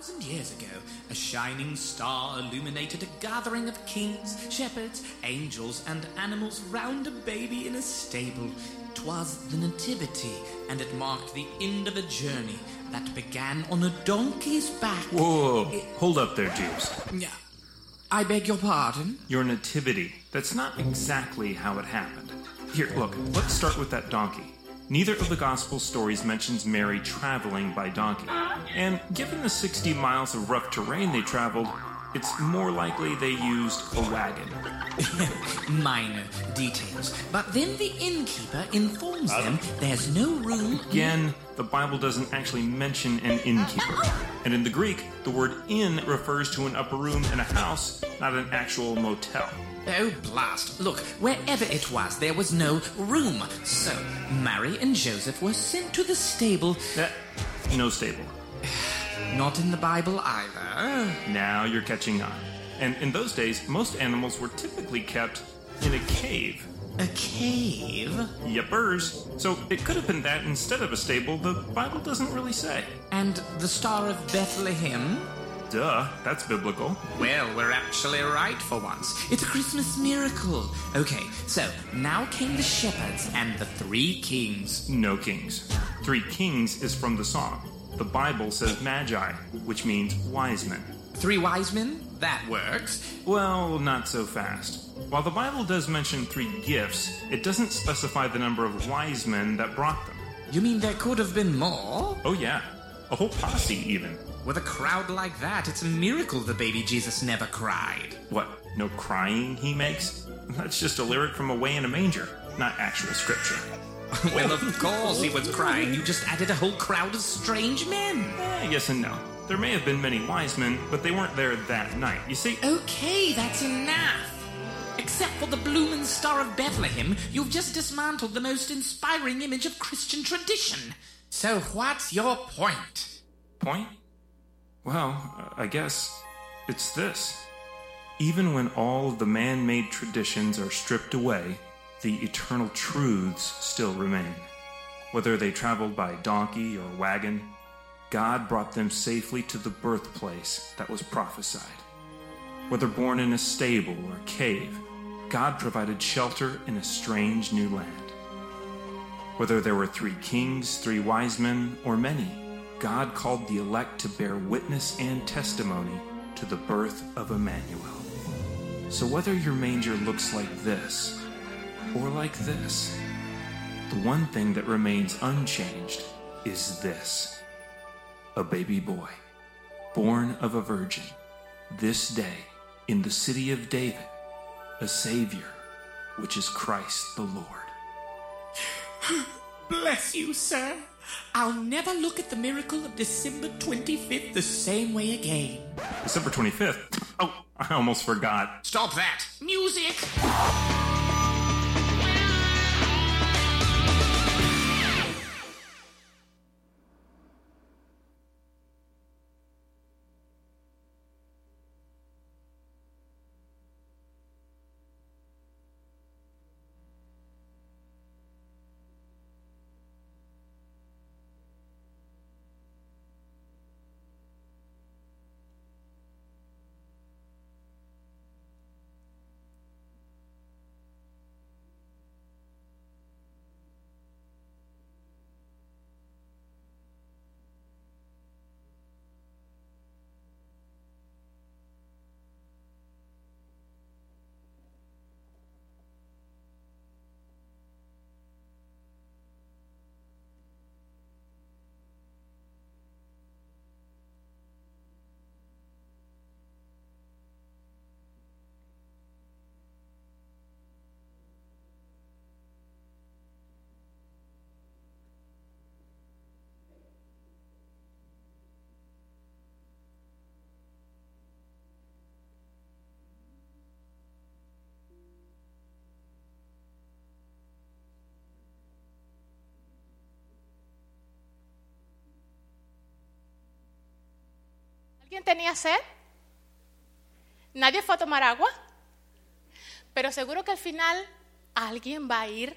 thousand years ago, a shining star illuminated a gathering of kings, shepherds, angels, and animals round a baby in a stable. Twas the Nativity, and it marked the end of a journey that began on a donkey's back. Whoa, whoa, hold up there, Jeeves. Yeah. I beg your pardon? Your nativity. That's not exactly how it happened. Here, look, let's start with that donkey. Neither of the gospel stories mentions Mary traveling by donkey. And given the 60 miles of rough terrain they traveled, it's more likely they used a wagon. Minor details. But then the innkeeper informs them there's no room. Again, the Bible doesn't actually mention an innkeeper. And in the Greek, the word inn refers to an upper room in a house, not an actual motel. Oh, blast. Look, wherever it was, there was no room. So, Mary and Joseph were sent to the stable. Eh, no stable. Not in the Bible either. Now you're catching on. And in those days, most animals were typically kept in a cave. A cave? Yepers. So it could have been that instead of a stable, the Bible doesn't really say. And the Star of Bethlehem? Duh, that's biblical. Well, we're actually right for once. It's a Christmas miracle. Okay, so now came the shepherds and the three kings. No kings. Three kings is from the song. The Bible says magi, which means wise men. Three wise men? That works. Well, not so fast. While the Bible does mention three gifts, it doesn't specify the number of wise men that brought them. You mean there could have been more? Oh, yeah. A whole posse, even. With a crowd like that, it's a miracle the baby Jesus never cried. What, no crying he makes? That's just a lyric from Away in a Manger, not actual scripture. well, of course he was crying. You just added a whole crowd of strange men. Eh, yes and no. There may have been many wise men, but they weren't there that night. You see, Okay, that's enough. Except for the bloomin' Star of Bethlehem, you've just dismantled the most inspiring image of Christian tradition. So what's your point? point? Well, I guess it's this. Even when all of the man made traditions are stripped away, the eternal truths still remain. Whether they traveled by donkey or wagon, God brought them safely to the birthplace that was prophesied. Whether born in a stable or cave, God provided shelter in a strange new land. Whether there were three kings, three wise men, or many, God called the elect to bear witness and testimony to the birth of Emmanuel. So whether your manger looks like this or like this, the one thing that remains unchanged is this a baby boy, born of a virgin, this day in the city of David, a Savior, which is Christ the Lord. Bless you, sir. I'll never look at the miracle of December 25th the same way again. December 25th. Oh, I almost forgot. Stop that! Music! ¿Alguien tenía sed? ¿Nadie fue a tomar agua? Pero seguro que al final alguien va a ir,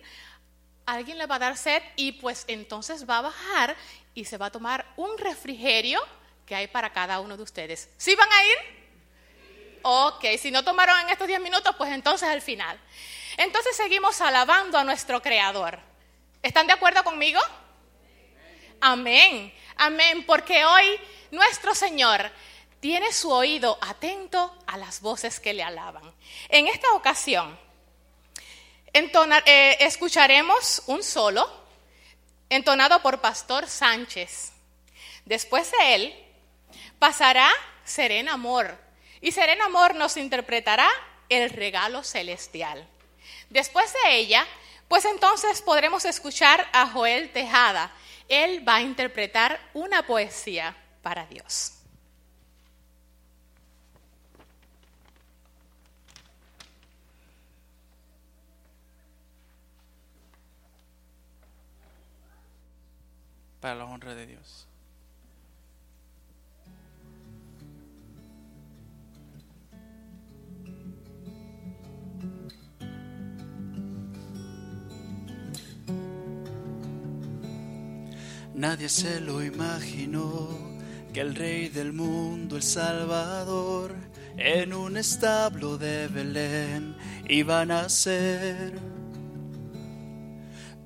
alguien le va a dar sed y pues entonces va a bajar y se va a tomar un refrigerio que hay para cada uno de ustedes. ¿Sí van a ir? Ok, si no tomaron en estos 10 minutos, pues entonces al final. Entonces seguimos alabando a nuestro Creador. ¿Están de acuerdo conmigo? Amén, amén, porque hoy nuestro Señor tiene su oído atento a las voces que le alaban. En esta ocasión, eh, escucharemos un solo entonado por Pastor Sánchez. Después de él pasará Serena Amor y Serena Amor nos interpretará el regalo celestial. Después de ella, pues entonces podremos escuchar a Joel Tejada. Él va a interpretar una poesía para Dios. Para la honra de Dios. Nadie se lo imaginó que el rey del mundo, el Salvador, en un establo de Belén iba a nacer.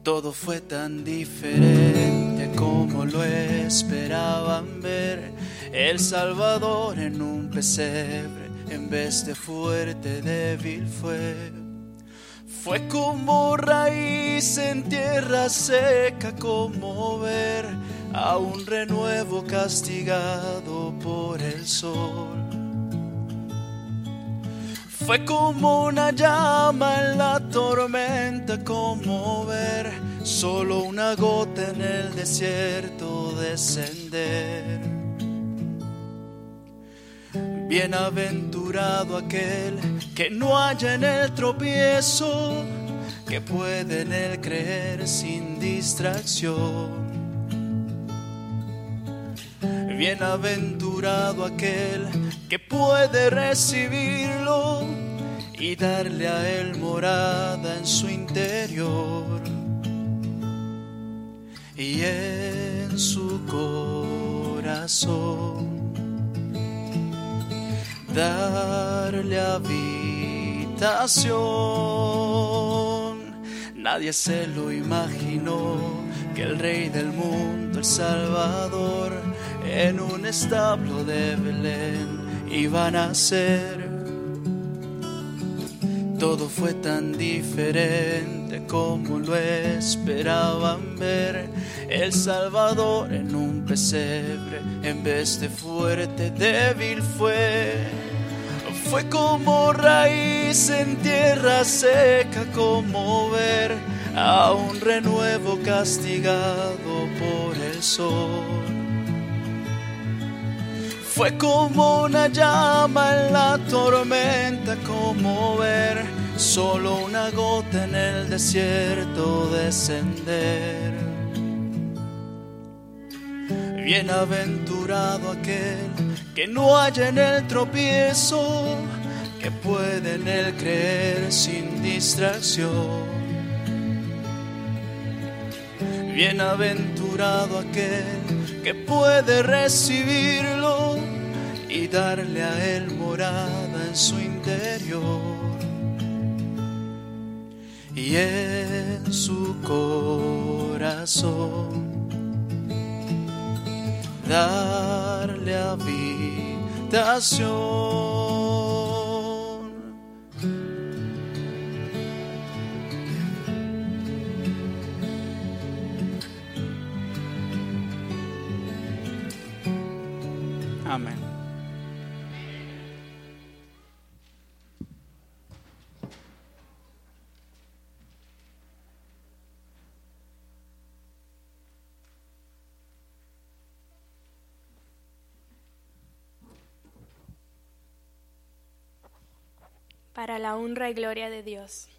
Todo fue tan diferente como lo esperaban ver. El Salvador en un pesebre, en vez de fuerte, débil fue. Fue como raíz en tierra seca, como ver a un renuevo castigado por el sol. Fue como una llama en la tormenta, como ver solo una gota en el desierto descender. Bienaventurado aquel que no haya en el tropiezo, que puede en él creer sin distracción. Bienaventurado aquel que puede recibirlo y darle a él morada en su interior y en su corazón darle habitación. Nadie se lo imaginó que el rey del mundo, el Salvador, en un establo de Belén iba a nacer. Todo fue tan diferente como lo esperaban ver. El Salvador en un pesebre, en vez de fuerte, débil fue. Fue como raíz en tierra seca, como ver a un renuevo castigado por el sol. Fue como una llama en la tormenta, como ver solo una gota en el desierto descender. Bienaventurado aquel que no haya en el tropiezo, que puede en él creer sin distracción. Bienaventurado aquel que puede recibirlo y darle a él morada en su interior y en su corazón darle habitación. Para la honra y gloria de Dios.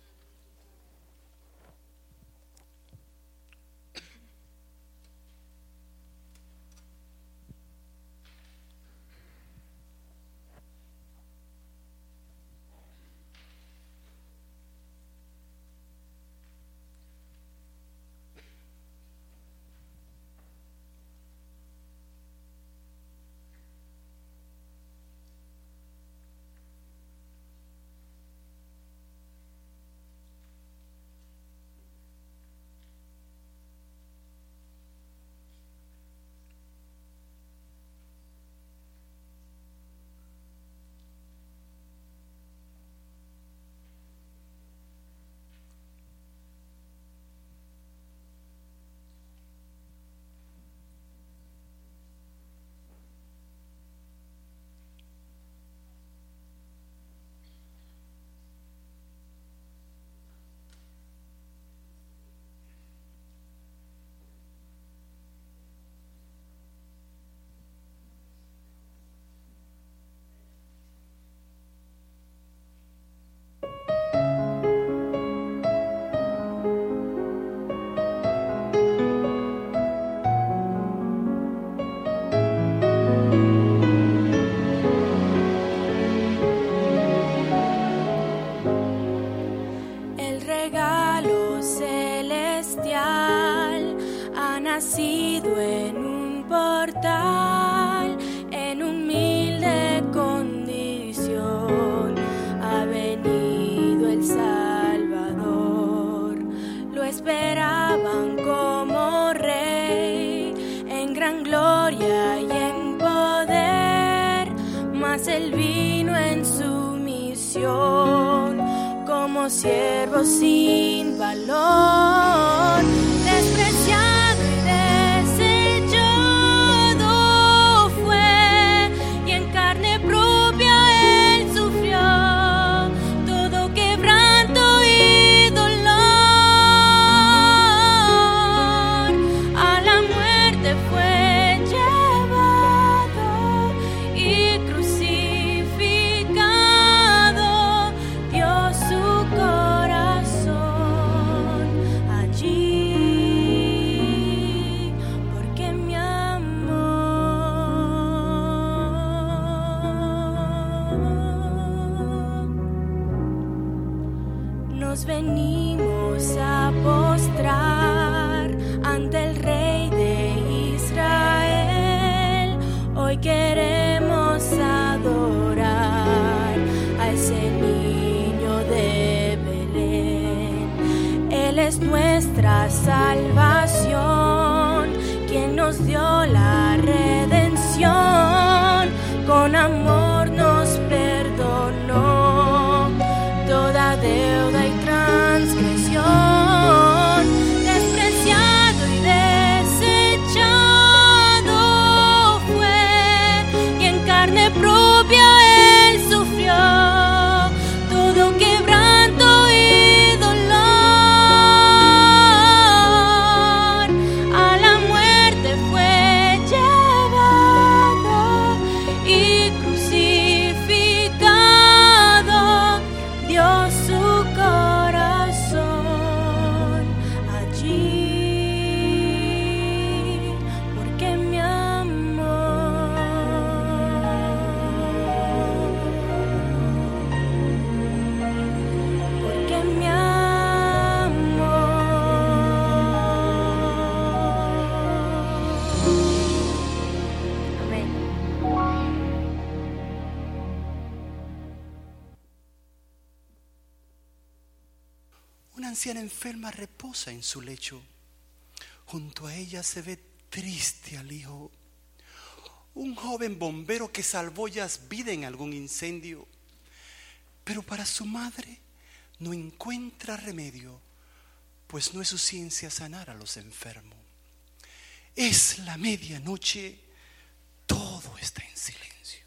Como siervo sin valor, Enferma reposa en su lecho. Junto a ella se ve triste al hijo. Un joven bombero que salvó ya vida en algún incendio. Pero para su madre no encuentra remedio, pues no es su ciencia sanar a los enfermos. Es la medianoche, todo está en silencio.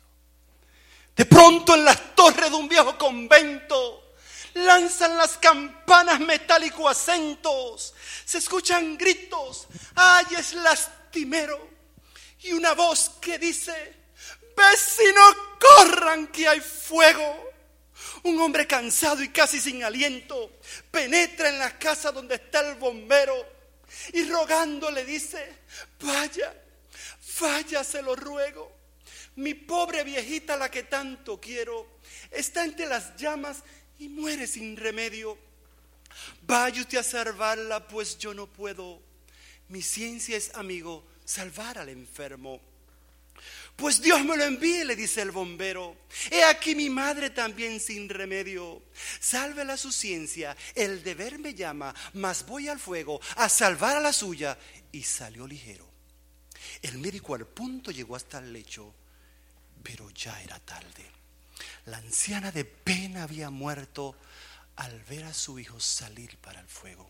De pronto en las torres de un viejo convento lanzan las campanas metálico acentos, se escuchan gritos, ay es lastimero, y una voz que dice, vecinos corran que hay fuego. Un hombre cansado y casi sin aliento penetra en la casa donde está el bombero y rogando le dice, vaya, vaya, se lo ruego. Mi pobre viejita, la que tanto quiero, está entre las llamas y muere sin remedio. Vaya usted a salvarla, pues yo no puedo. Mi ciencia es, amigo, salvar al enfermo. Pues Dios me lo envíe, le dice el bombero. He aquí mi madre también sin remedio. Sálvela su ciencia, el deber me llama, mas voy al fuego a salvar a la suya. Y salió ligero. El médico al punto llegó hasta el lecho, pero ya era tarde. La anciana de pena había muerto al ver a su hijo salir para el fuego.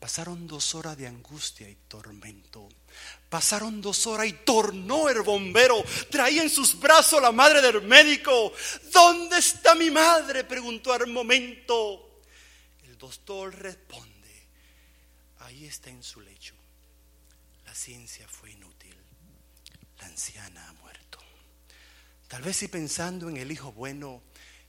Pasaron dos horas de angustia y tormento. Pasaron dos horas y tornó el bombero. Traía en sus brazos la madre del médico. ¿Dónde está mi madre? preguntó al momento. El doctor responde, ahí está en su lecho. La ciencia fue inútil. La anciana ha muerto. Tal vez si pensando en el hijo bueno,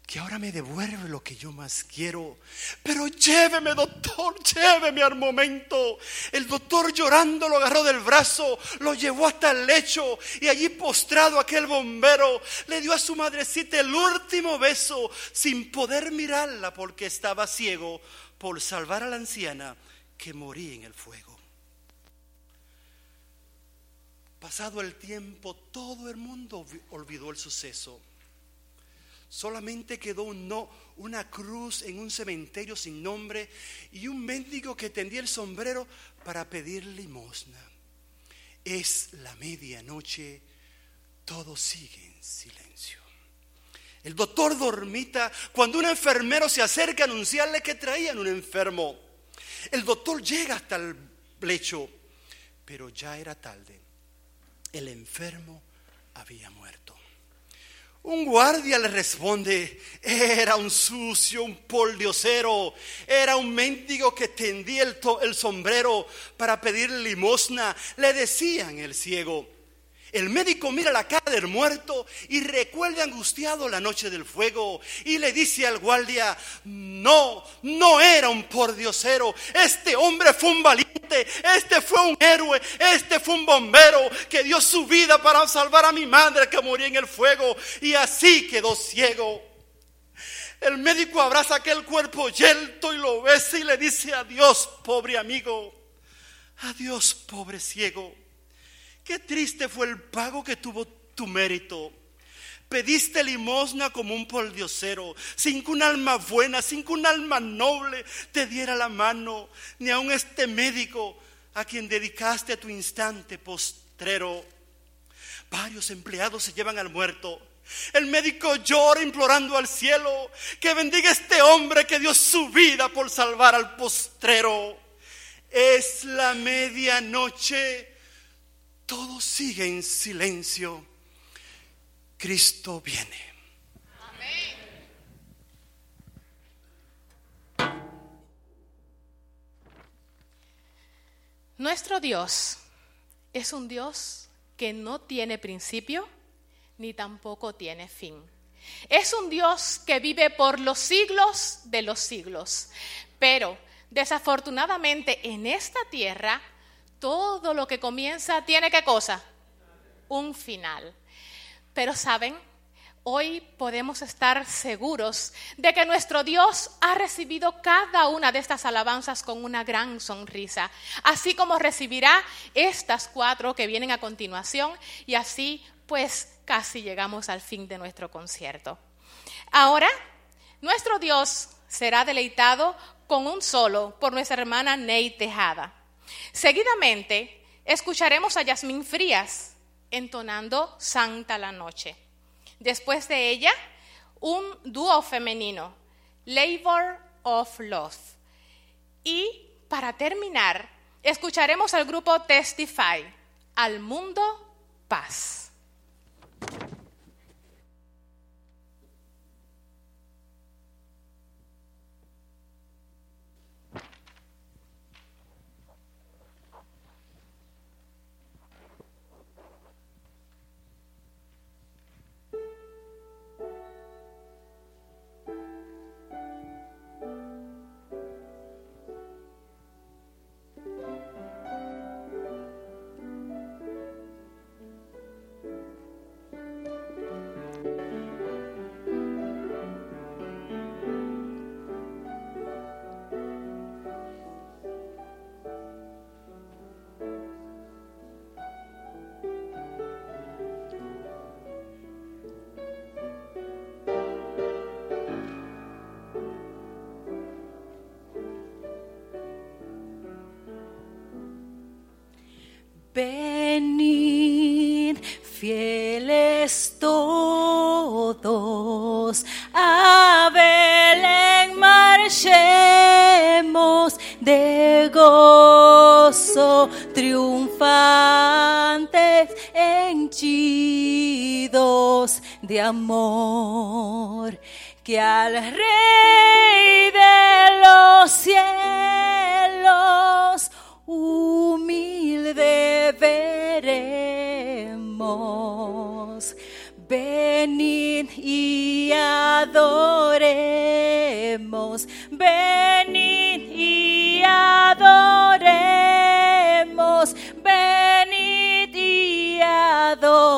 que ahora me devuelve lo que yo más quiero. Pero lléveme, doctor, lléveme al momento. El doctor llorando lo agarró del brazo, lo llevó hasta el lecho y allí postrado aquel bombero le dio a su madrecita el último beso sin poder mirarla porque estaba ciego por salvar a la anciana que moría en el fuego. Pasado el tiempo, todo el mundo olvidó el suceso. Solamente quedó un no, una cruz en un cementerio sin nombre y un mendigo que tendía el sombrero para pedir limosna. Es la medianoche, todo sigue en silencio. El doctor dormita cuando un enfermero se acerca a anunciarle que traían un enfermo. El doctor llega hasta el lecho, pero ya era tarde. El enfermo había muerto. Un guardia le responde, era un sucio, un poldiosero, era un mendigo que tendía el, el sombrero para pedir limosna, le decían el ciego. El médico mira la cara del muerto y recuerda angustiado la noche del fuego y le dice al guardia, no, no era un pordiosero, este hombre fue un valiente, este fue un héroe, este fue un bombero que dio su vida para salvar a mi madre que moría en el fuego y así quedó ciego. El médico abraza aquel cuerpo yelto y lo besa y le dice adiós, pobre amigo, adiós, pobre ciego. Qué triste fue el pago que tuvo tu mérito. Pediste limosna como un poldiosero, sin que un alma buena, sin que un alma noble te diera la mano, ni aun este médico a quien dedicaste tu instante postrero. Varios empleados se llevan al muerto. El médico llora implorando al cielo que bendiga este hombre que dio su vida por salvar al postrero. Es la medianoche. Todo sigue en silencio. Cristo viene. Nuestro Dios es un Dios que no tiene principio ni tampoco tiene fin. Es un Dios que vive por los siglos de los siglos. Pero desafortunadamente en esta tierra todo lo que comienza tiene qué cosa? Un final. Pero saben, hoy podemos estar seguros de que nuestro Dios ha recibido cada una de estas alabanzas con una gran sonrisa, así como recibirá estas cuatro que vienen a continuación y así pues casi llegamos al fin de nuestro concierto. Ahora, nuestro Dios será deleitado con un solo por nuestra hermana Ney Tejada. Seguidamente, escucharemos a Yasmín Frías entonando Santa la Noche. Después de ella, un dúo femenino, Labor of Love. Y para terminar, escucharemos al grupo Testify, Al Mundo Paz. Triunfantes, henchidos de amor, que al Rey de los cielos humilde veremos. Venid y adoremos, venid y adoremos, venid y adoremos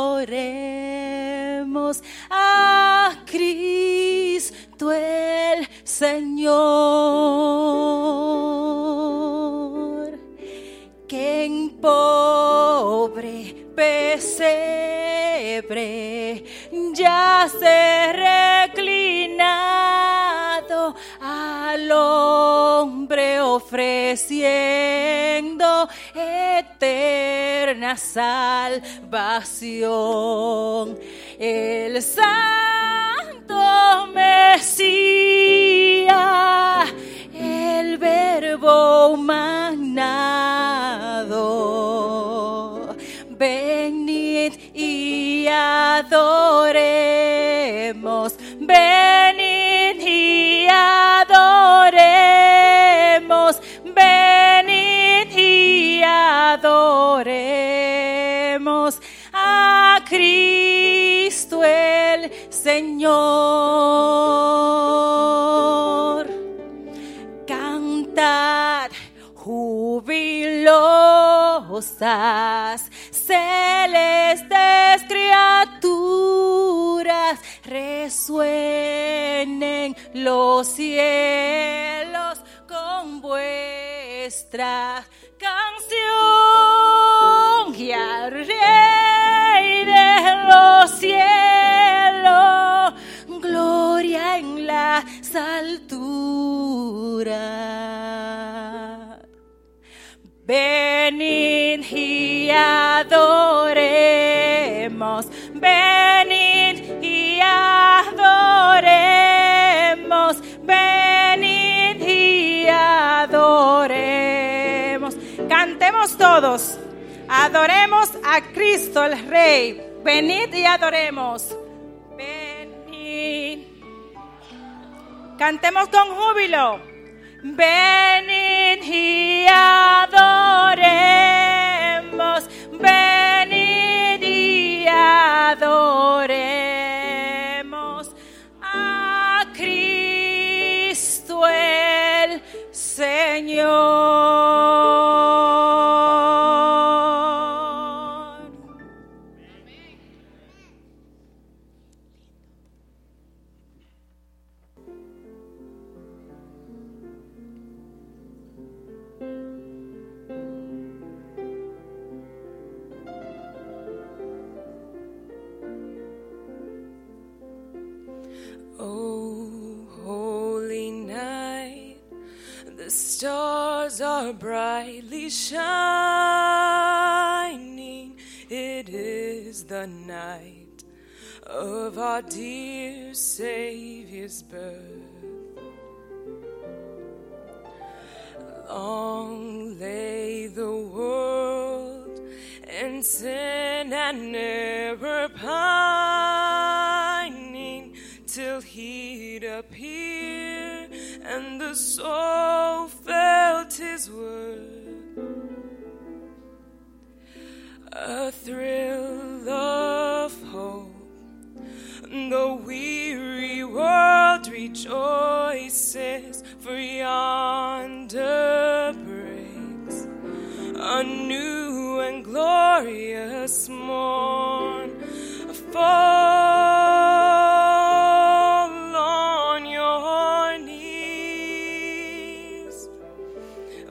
a Cristo el Señor. Que en pobre pesebre ya se reclinado al hombre ofreciendo eterna salvación. el santo Mesías, el verbo humanado. Venid y adoremos, venid y adoremos, Cristo el Señor. Cantad jubilosas, celestes criaturas, resuenen los cielos con vuestra canción y al Rey cielos, gloria en las alturas. Venid y adoremos, venid y adoremos, venid y adoremos. Cantemos todos, adoremos a Cristo el Rey, venid y adoremos, venid. Cantemos con júbilo. Venid y adoremos, venid y adoremos a Cristo el Señor. Savior's birth. Long lay the world in sin and error pining till he'd appear and the soul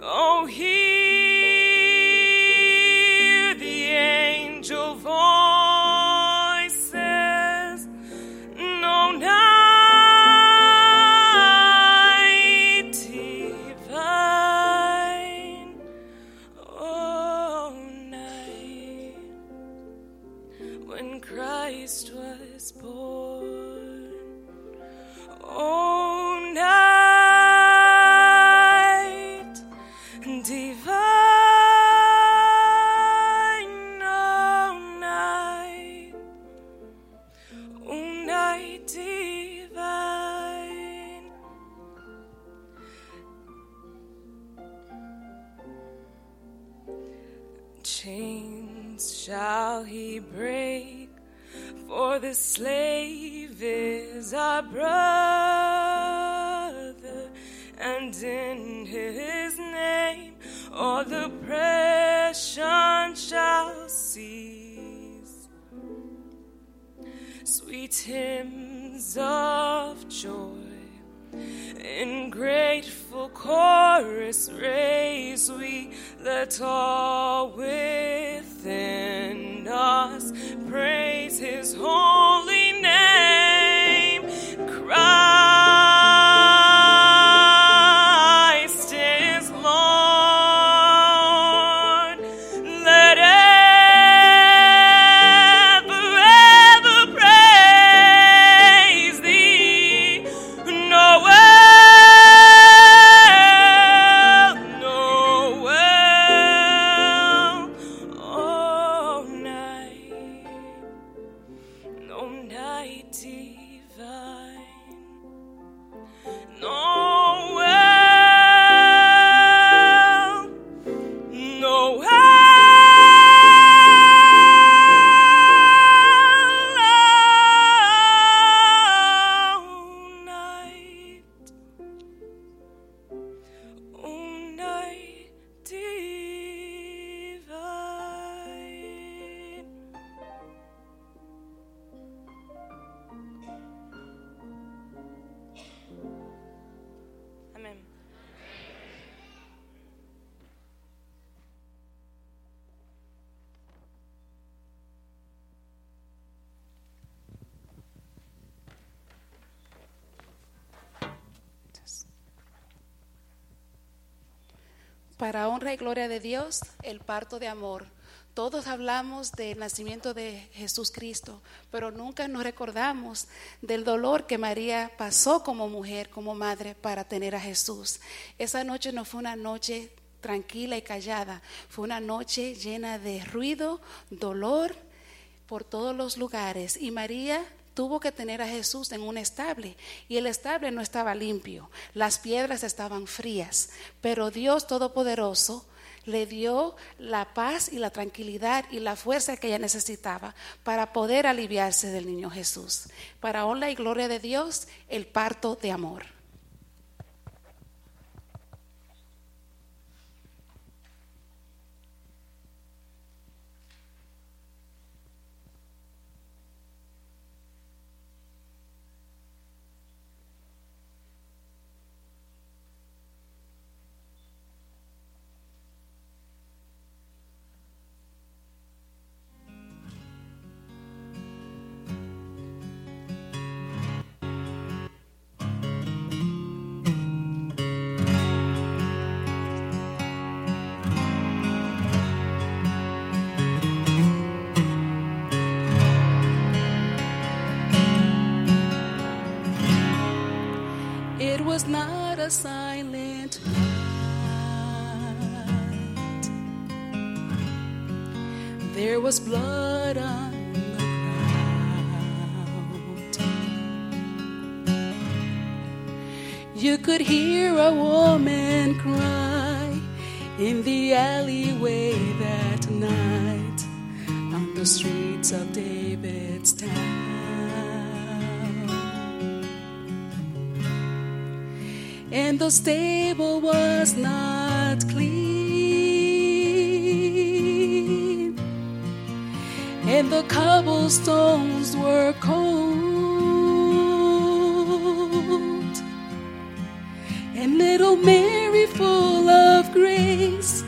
Oh, hear y gloria de Dios, el parto de amor. Todos hablamos del nacimiento de Jesús Cristo, pero nunca nos recordamos del dolor que María pasó como mujer, como madre, para tener a Jesús. Esa noche no fue una noche tranquila y callada, fue una noche llena de ruido, dolor por todos los lugares. Y María tuvo que tener a Jesús en un estable y el estable no estaba limpio, las piedras estaban frías, pero Dios Todopoderoso le dio la paz y la tranquilidad y la fuerza que ella necesitaba para poder aliviarse del niño Jesús. Para honra y gloria de Dios, el parto de amor. You could hear a woman cry in the alleyway that night on the streets of David's town. and the stable was not clean, and the cobblestones were cold, little Mary, full of grace,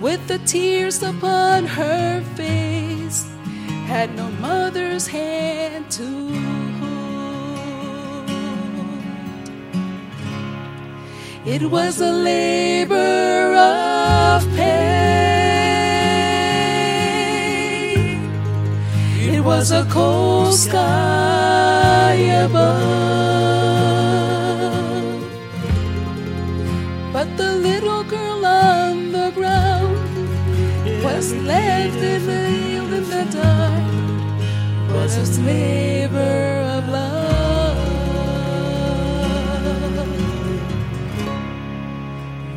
with the tears upon her face, had no mother's hand to hold. It was a labor of pain. It was a cold sky above. The little girl on the ground was left in the in the dark. Was a labor of love.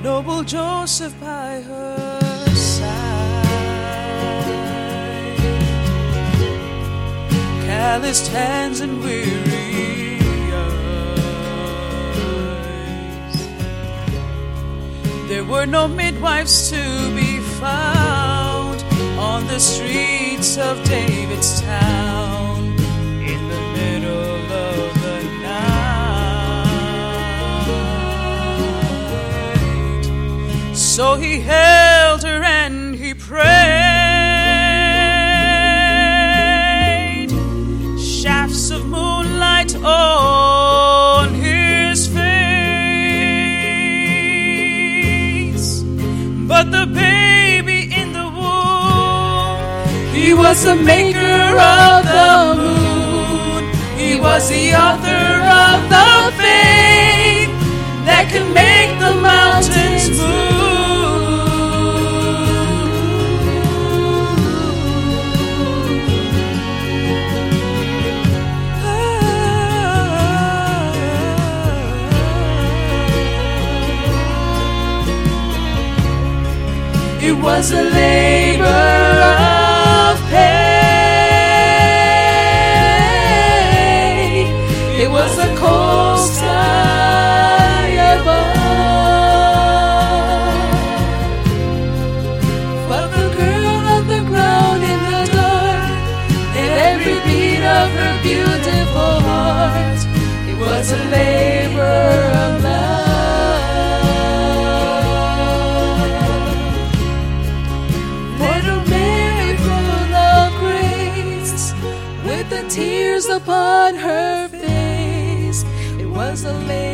Noble Joseph by her side, calloused hands and weary were no midwives to be found on the streets of David's town in the middle of the night. So he held was the maker of the moon. He was the author of the faith that can make the mountains move. It was a labor her beautiful heart, it was a labor of love. Little Mary full of grace, with the tears upon her face, it was a labor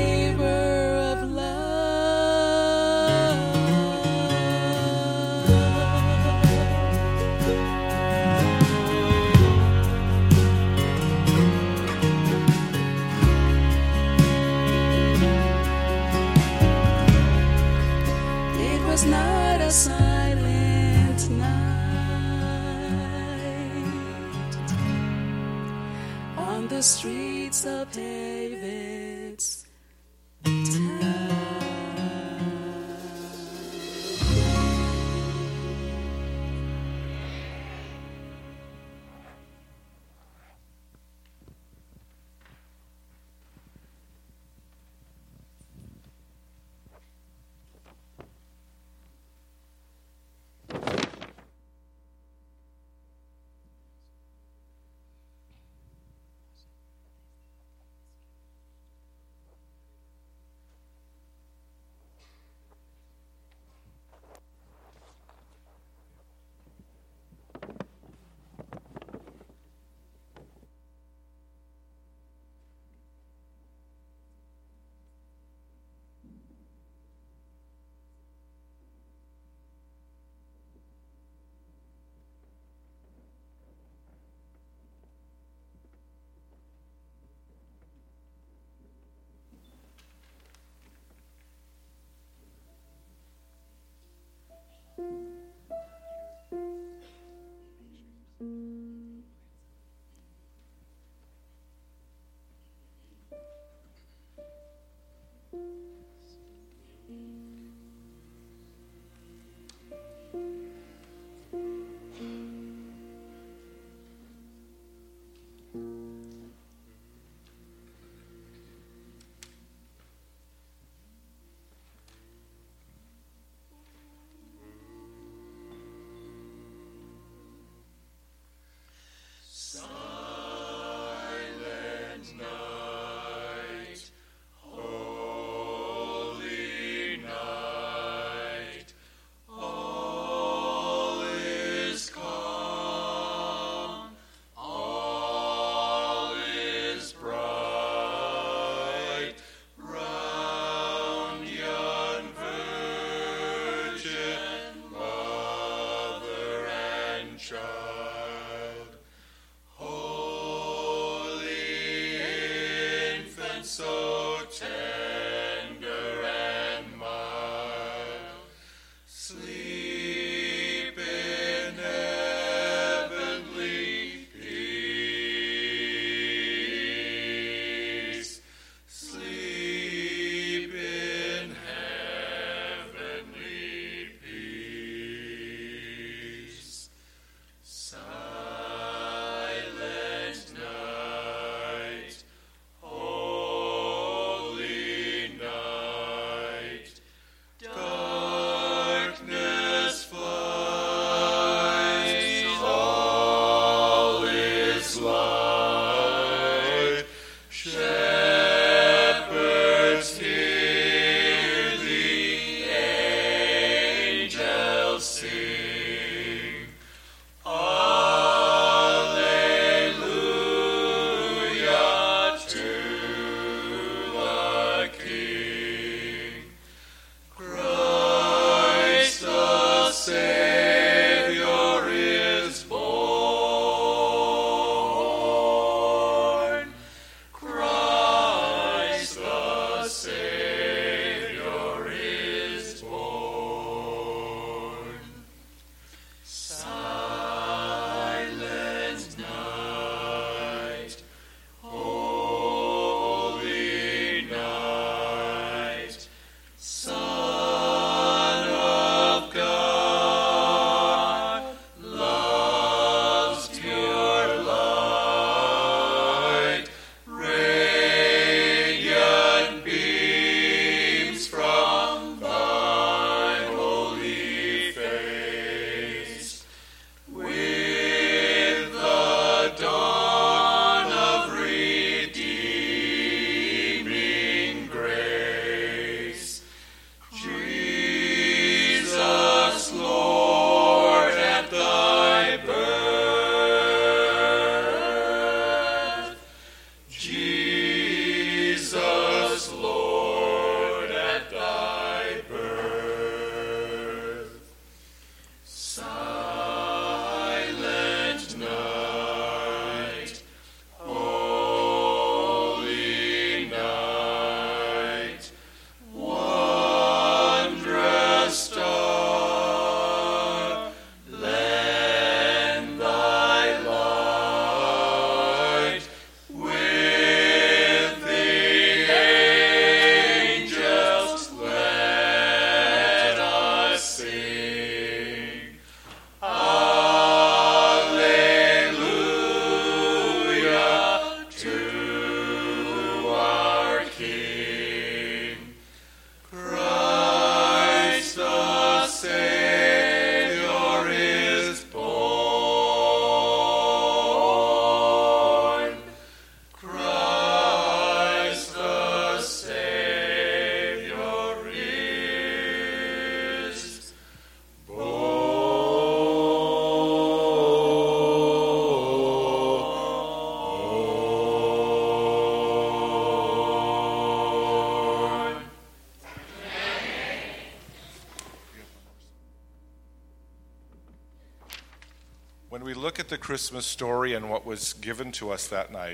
Say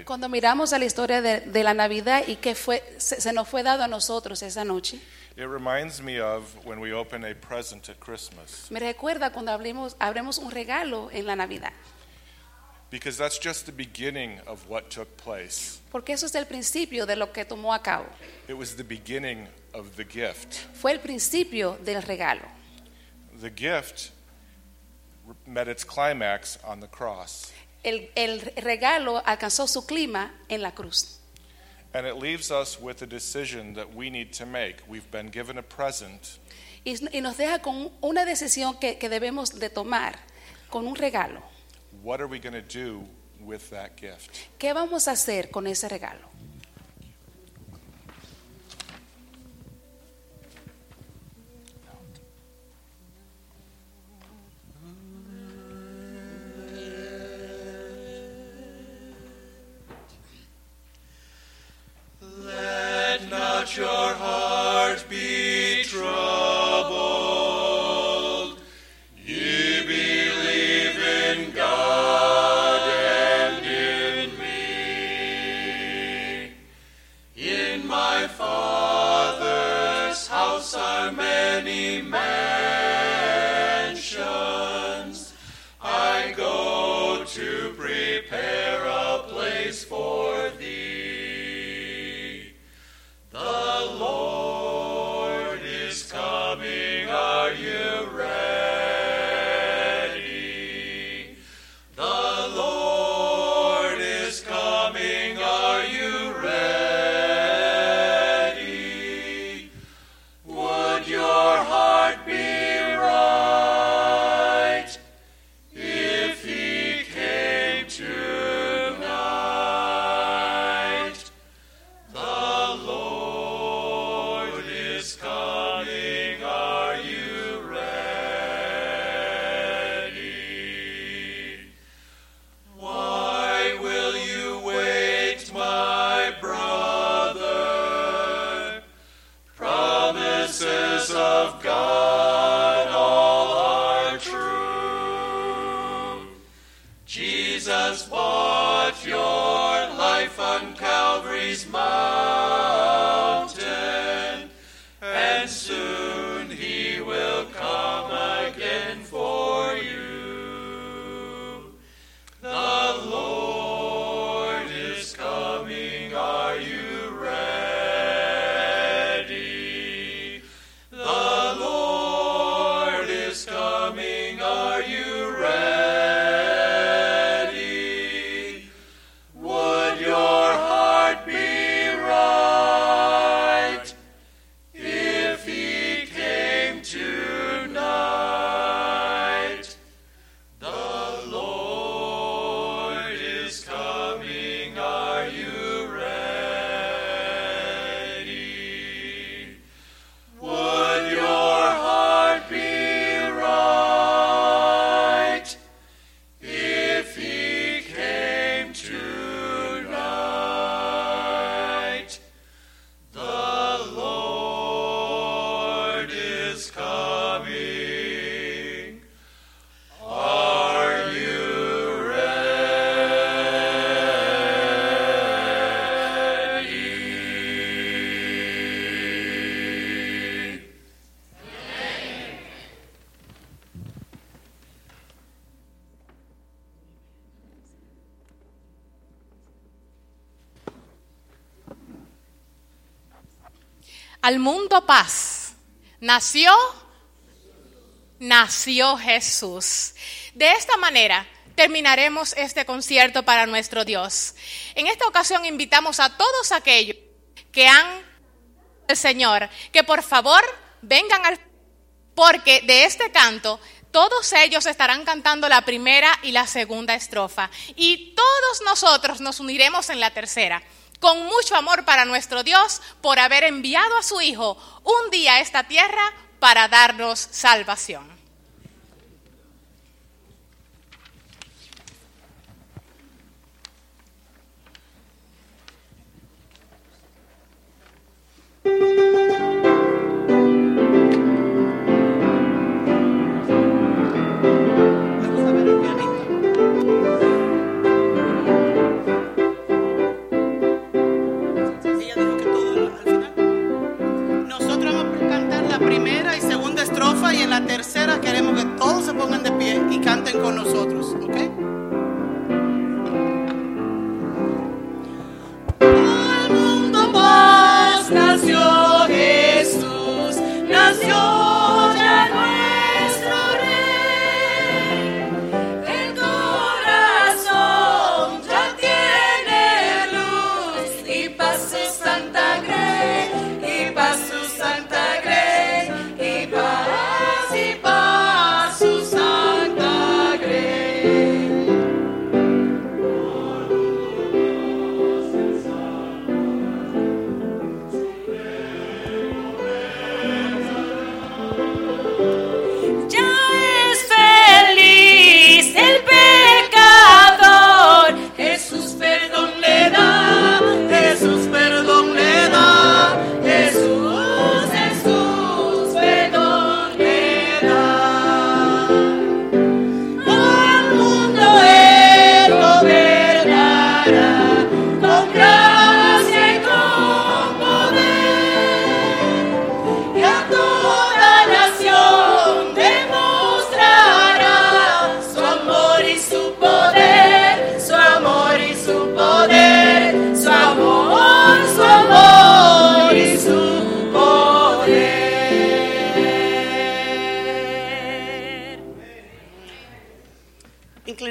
Cuando miramos a la historia de, de la Navidad y que fue, se, se nos fue dado a nosotros esa noche, it reminds me of when we open a present at Christmas. me recuerda cuando abrimos, abrimos un regalo en la Navidad. Because that's just the beginning of what took place. Porque eso es el principio de lo que tomó a cabo. It was the beginning of the gift. Fue el principio del regalo. The gift met its climax on the cross. El, el regalo alcanzó su clima en la cruz. And it leaves us with a decision that we need to make. We've been given a present, Y, y nos deja con una decisión que, que debemos de tomar, con un regalo. what are we going to do with that gift? ¿Qué vamos a hacer con ese regalo? Al mundo paz. Nació, nació Jesús. De esta manera terminaremos este concierto para nuestro Dios. En esta ocasión invitamos a todos aquellos que han el Señor que por favor vengan al porque de este canto todos ellos estarán cantando la primera y la segunda estrofa y todos nosotros nos uniremos en la tercera con mucho amor para nuestro Dios por haber enviado a su Hijo un día a esta tierra para darnos salvación. primera y segunda estrofa y en la tercera queremos que todos se pongan de pie y canten con nosotros, ¿ok?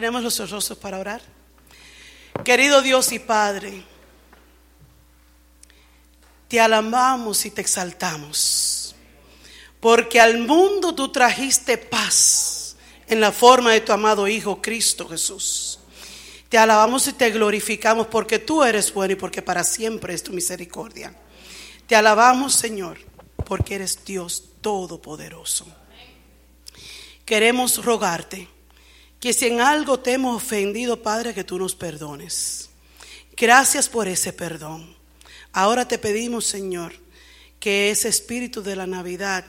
Inclinemos los rostros para orar. Querido Dios y Padre, te alabamos y te exaltamos, porque al mundo tú trajiste paz en la forma de tu amado Hijo Cristo Jesús. Te alabamos y te glorificamos porque tú eres bueno y porque para siempre es tu misericordia. Te alabamos, Señor, porque eres Dios todopoderoso. Queremos rogarte que si en algo te hemos ofendido, Padre, que tú nos perdones. Gracias por ese perdón. Ahora te pedimos, Señor, que ese espíritu de la Navidad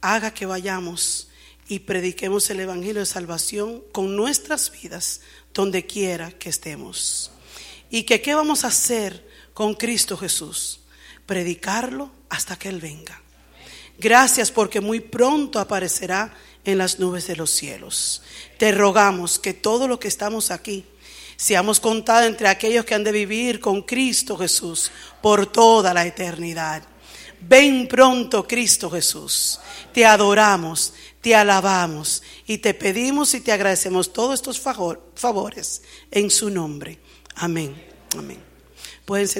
haga que vayamos y prediquemos el Evangelio de Salvación con nuestras vidas, donde quiera que estemos. Y que qué vamos a hacer con Cristo Jesús? Predicarlo hasta que Él venga. Gracias porque muy pronto aparecerá en las nubes de los cielos. Te rogamos que todo lo que estamos aquí seamos contados entre aquellos que han de vivir con Cristo Jesús por toda la eternidad. Ven pronto, Cristo Jesús. Te adoramos, te alabamos y te pedimos y te agradecemos todos estos favor- favores en su nombre. Amén. Amén. Pueden